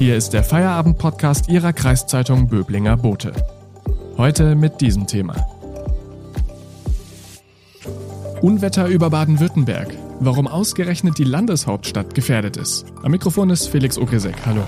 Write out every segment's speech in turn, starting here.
Hier ist der Feierabend-Podcast Ihrer Kreiszeitung Böblinger Bote. Heute mit diesem Thema. Unwetter über Baden-Württemberg. Warum ausgerechnet die Landeshauptstadt gefährdet ist. Am Mikrofon ist Felix Ogrisek. Hallo.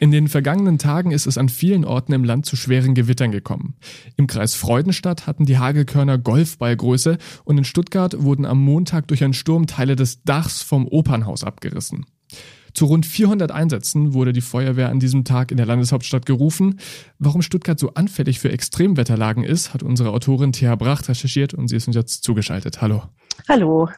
In den vergangenen Tagen ist es an vielen Orten im Land zu schweren Gewittern gekommen. Im Kreis Freudenstadt hatten die Hagelkörner Golfballgröße und in Stuttgart wurden am Montag durch einen Sturm Teile des Dachs vom Opernhaus abgerissen. Zu rund 400 Einsätzen wurde die Feuerwehr an diesem Tag in der Landeshauptstadt gerufen. Warum Stuttgart so anfällig für Extremwetterlagen ist, hat unsere Autorin Thea Bracht recherchiert und sie ist uns jetzt zugeschaltet. Hallo. Hallo.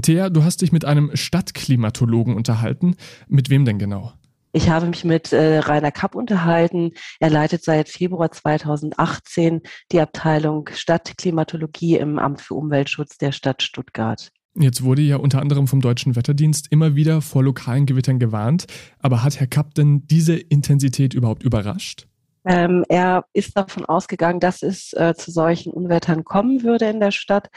Thea, du hast dich mit einem Stadtklimatologen unterhalten. Mit wem denn genau? Ich habe mich mit äh, Rainer Kapp unterhalten. Er leitet seit Februar 2018 die Abteilung Stadtklimatologie im Amt für Umweltschutz der Stadt Stuttgart. Jetzt wurde ja unter anderem vom Deutschen Wetterdienst immer wieder vor lokalen Gewittern gewarnt. Aber hat Herr Kapp denn diese Intensität überhaupt überrascht? Ähm, er ist davon ausgegangen, dass es äh, zu solchen Unwettern kommen würde in der Stadt.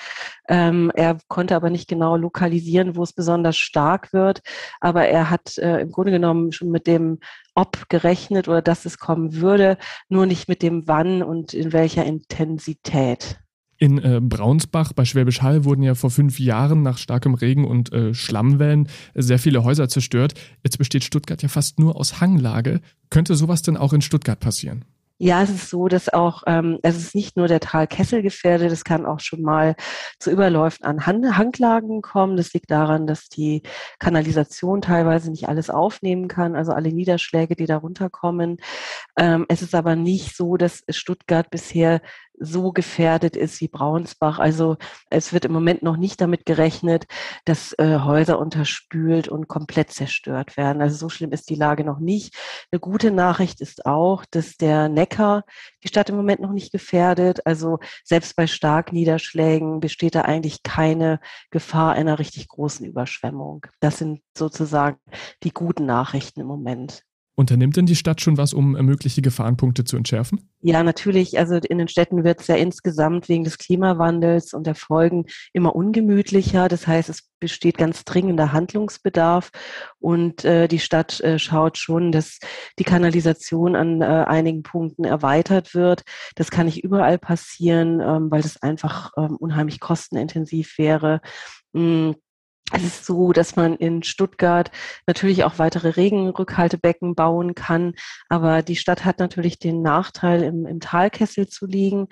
Ähm, er konnte aber nicht genau lokalisieren, wo es besonders stark wird. Aber er hat äh, im Grunde genommen schon mit dem Ob gerechnet oder dass es kommen würde, nur nicht mit dem Wann und in welcher Intensität. In äh, Braunsbach bei Schwäbisch Hall wurden ja vor fünf Jahren nach starkem Regen und äh, Schlammwellen sehr viele Häuser zerstört. Jetzt besteht Stuttgart ja fast nur aus Hanglage. Könnte sowas denn auch in Stuttgart passieren? Ja, es ist so, dass auch, ähm, es ist nicht nur der Talkessel gefährdet, es kann auch schon mal zu Überläufen an Hanglagen kommen. Das liegt daran, dass die Kanalisation teilweise nicht alles aufnehmen kann, also alle Niederschläge, die darunter kommen. Ähm, es ist aber nicht so, dass Stuttgart bisher so gefährdet ist wie Braunsbach. Also es wird im Moment noch nicht damit gerechnet, dass äh, Häuser unterspült und komplett zerstört werden. Also so schlimm ist die Lage noch nicht. Eine gute Nachricht ist auch, dass der Neckar die Stadt im Moment noch nicht gefährdet. Also selbst bei Starkniederschlägen besteht da eigentlich keine Gefahr einer richtig großen Überschwemmung. Das sind sozusagen die guten Nachrichten im Moment. Unternimmt denn die Stadt schon was, um mögliche Gefahrenpunkte zu entschärfen? Ja, natürlich. Also in den Städten wird es ja insgesamt wegen des Klimawandels und der Folgen immer ungemütlicher. Das heißt, es besteht ganz dringender Handlungsbedarf und äh, die Stadt äh, schaut schon, dass die Kanalisation an äh, einigen Punkten erweitert wird. Das kann nicht überall passieren, ähm, weil das einfach ähm, unheimlich kostenintensiv wäre. Mm, es ist so, dass man in Stuttgart natürlich auch weitere Regenrückhaltebecken bauen kann, aber die Stadt hat natürlich den Nachteil, im, im Talkessel zu liegen.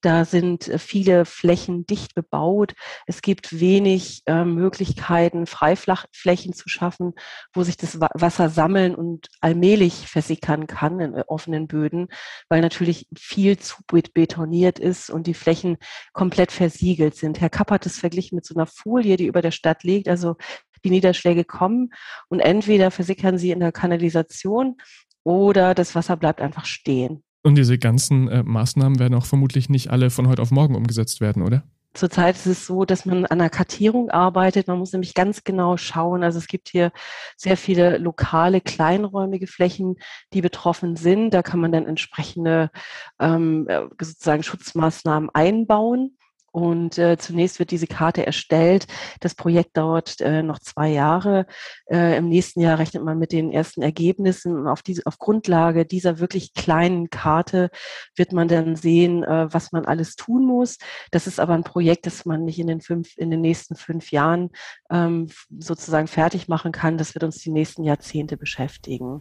Da sind äh, viele Flächen dicht bebaut. Es gibt wenig äh, Möglichkeiten, Freiflächen zu schaffen, wo sich das Wasser sammeln und allmählich versickern kann in äh, offenen Böden, weil natürlich viel zu betoniert ist und die Flächen komplett versiegelt sind. Herr Kapp hat es verglichen mit so einer Folie, die über der Stadt liegt. Also die Niederschläge kommen und entweder versickern sie in der Kanalisation oder das Wasser bleibt einfach stehen. Und diese ganzen äh, Maßnahmen werden auch vermutlich nicht alle von heute auf morgen umgesetzt werden, oder? Zurzeit ist es so, dass man an der Kartierung arbeitet. Man muss nämlich ganz genau schauen. Also es gibt hier sehr viele lokale, kleinräumige Flächen, die betroffen sind. Da kann man dann entsprechende ähm, äh, sozusagen Schutzmaßnahmen einbauen. Und äh, zunächst wird diese Karte erstellt. Das Projekt dauert äh, noch zwei Jahre. Äh, Im nächsten Jahr rechnet man mit den ersten Ergebnissen. Auf, diese, auf Grundlage dieser wirklich kleinen Karte wird man dann sehen, äh, was man alles tun muss. Das ist aber ein Projekt, das man nicht in den, fünf, in den nächsten fünf Jahren ähm, sozusagen fertig machen kann. Das wird uns die nächsten Jahrzehnte beschäftigen.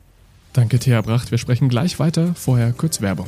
Danke, Thea Bracht. Wir sprechen gleich weiter. Vorher kurz Werbung.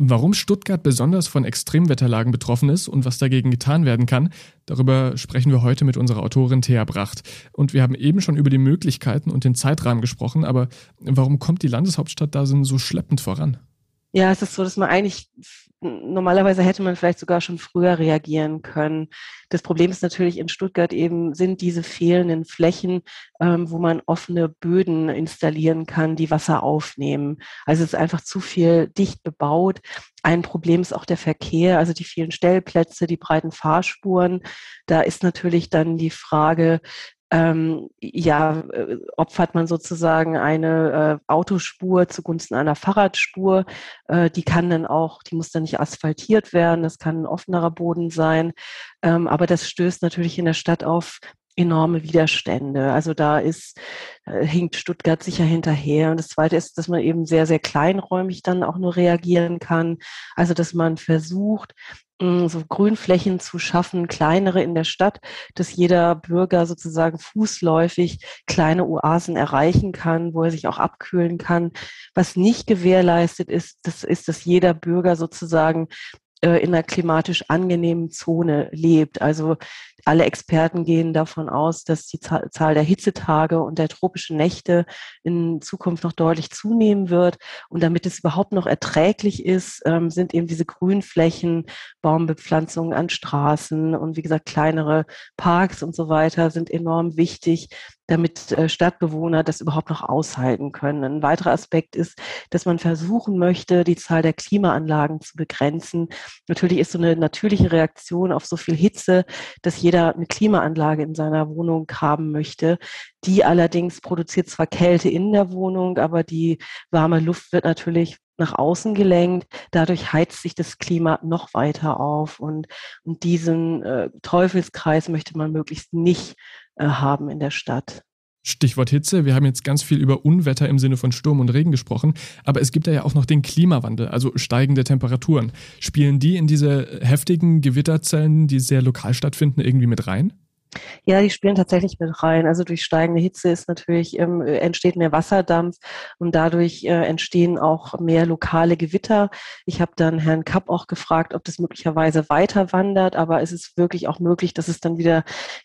Warum Stuttgart besonders von Extremwetterlagen betroffen ist und was dagegen getan werden kann, darüber sprechen wir heute mit unserer Autorin Thea Bracht. Und wir haben eben schon über die Möglichkeiten und den Zeitrahmen gesprochen, aber warum kommt die Landeshauptstadt da so schleppend voran? Ja, es ist so, dass man eigentlich, normalerweise hätte man vielleicht sogar schon früher reagieren können. Das Problem ist natürlich in Stuttgart eben, sind diese fehlenden Flächen, ähm, wo man offene Böden installieren kann, die Wasser aufnehmen. Also es ist einfach zu viel dicht bebaut. Ein Problem ist auch der Verkehr, also die vielen Stellplätze, die breiten Fahrspuren. Da ist natürlich dann die Frage, ähm, ja, äh, opfert man sozusagen eine äh, Autospur zugunsten einer Fahrradspur. Äh, die kann dann auch, die muss dann nicht asphaltiert werden, das kann ein offenerer Boden sein. Ähm, aber das stößt natürlich in der Stadt auf enorme Widerstände. Also da ist, äh, hinkt Stuttgart sicher hinterher. Und das Zweite ist, dass man eben sehr, sehr kleinräumig dann auch nur reagieren kann. Also dass man versucht, so Grünflächen zu schaffen, kleinere in der Stadt, dass jeder Bürger sozusagen fußläufig kleine Oasen erreichen kann, wo er sich auch abkühlen kann. Was nicht gewährleistet ist, das ist, dass jeder Bürger sozusagen äh, in einer klimatisch angenehmen Zone lebt. Also alle Experten gehen davon aus, dass die Zahl der Hitzetage und der tropischen Nächte in Zukunft noch deutlich zunehmen wird. Und damit es überhaupt noch erträglich ist, ähm, sind eben diese Grünflächen, Baumbepflanzungen an Straßen und wie gesagt kleinere Parks und so weiter sind enorm wichtig, damit äh, Stadtbewohner das überhaupt noch aushalten können. Ein weiterer Aspekt ist, dass man versuchen möchte, die Zahl der Klimaanlagen zu begrenzen. Natürlich ist so eine natürliche Reaktion auf so viel Hitze, dass jeder eine Klimaanlage in seiner Wohnung haben möchte. Die allerdings produziert zwar Kälte in der Wohnung, aber die warme Luft wird natürlich nach außen gelenkt. Dadurch heizt sich das Klima noch weiter auf. Und, und diesen äh, Teufelskreis möchte man möglichst nicht haben in der Stadt. Stichwort Hitze. Wir haben jetzt ganz viel über Unwetter im Sinne von Sturm und Regen gesprochen, aber es gibt da ja auch noch den Klimawandel, also steigende Temperaturen. Spielen die in diese heftigen Gewitterzellen, die sehr lokal stattfinden, irgendwie mit rein? Ja, die spielen tatsächlich mit rein. Also durch steigende Hitze ist natürlich, ähm, entsteht mehr Wasserdampf und dadurch äh, entstehen auch mehr lokale Gewitter. Ich habe dann Herrn Kapp auch gefragt, ob das möglicherweise weiter wandert, aber es ist wirklich auch möglich, dass es dann wieder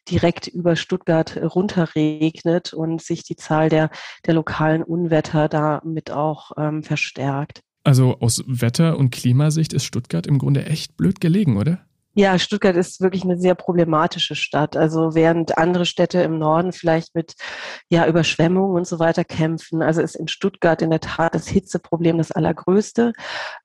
direkt über Stuttgart runterregnet und sich die Zahl der, der lokalen Unwetter damit auch ähm, verstärkt. Also aus Wetter- und Klimasicht ist Stuttgart im Grunde echt blöd gelegen, oder? Ja, Stuttgart ist wirklich eine sehr problematische Stadt. Also während andere Städte im Norden vielleicht mit ja, Überschwemmungen und so weiter kämpfen, also ist in Stuttgart in der Tat das Hitzeproblem das allergrößte.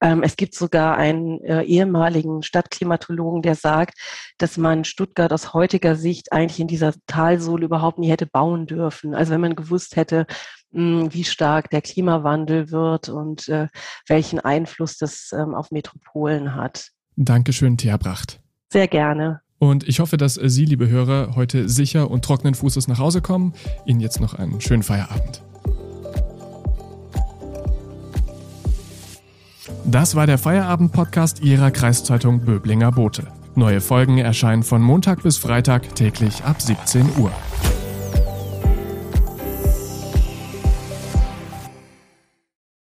Ähm, es gibt sogar einen äh, ehemaligen Stadtklimatologen, der sagt, dass man Stuttgart aus heutiger Sicht eigentlich in dieser Talsohle überhaupt nie hätte bauen dürfen. Also wenn man gewusst hätte, hm, wie stark der Klimawandel wird und äh, welchen Einfluss das ähm, auf Metropolen hat. Dankeschön, Thea Bracht. Sehr gerne. Und ich hoffe, dass Sie, liebe Hörer, heute sicher und trockenen Fußes nach Hause kommen. Ihnen jetzt noch einen schönen Feierabend. Das war der Feierabend-Podcast Ihrer Kreiszeitung Böblinger Bote. Neue Folgen erscheinen von Montag bis Freitag täglich ab 17 Uhr.